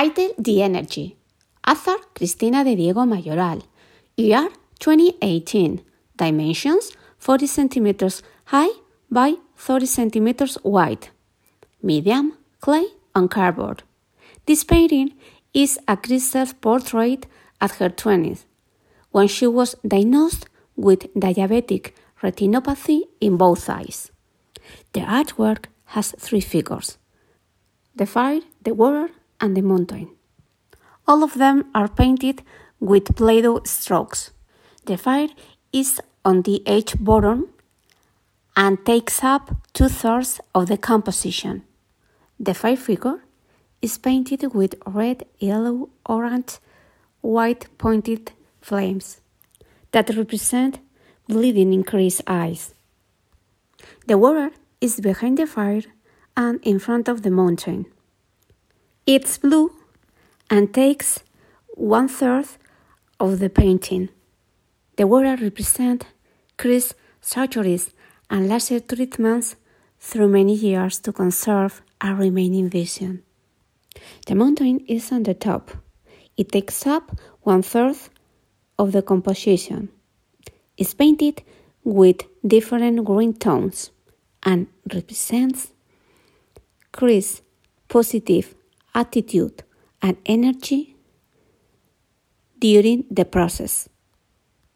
Title The Energy. Author Cristina de Diego Mayoral. Year 2018. Dimensions 40 centimeters high by 30 centimeters wide. Medium, clay, and cardboard. This painting is a Cris's portrait at her 20s, when she was diagnosed with diabetic retinopathy in both eyes. The artwork has three figures the fire, the water, and the mountain. All of them are painted with Play Doh strokes. The fire is on the edge bottom and takes up two thirds of the composition. The fire figure is painted with red, yellow, orange, white pointed flames that represent bleeding in eyes. The water is behind the fire and in front of the mountain. It's blue and takes one third of the painting. The water represents Cris' surgeries and laser treatments through many years to conserve a remaining vision. The mountain is on the top. It takes up one third of the composition. It's painted with different green tones and represents Cris' positive attitude and energy during the process.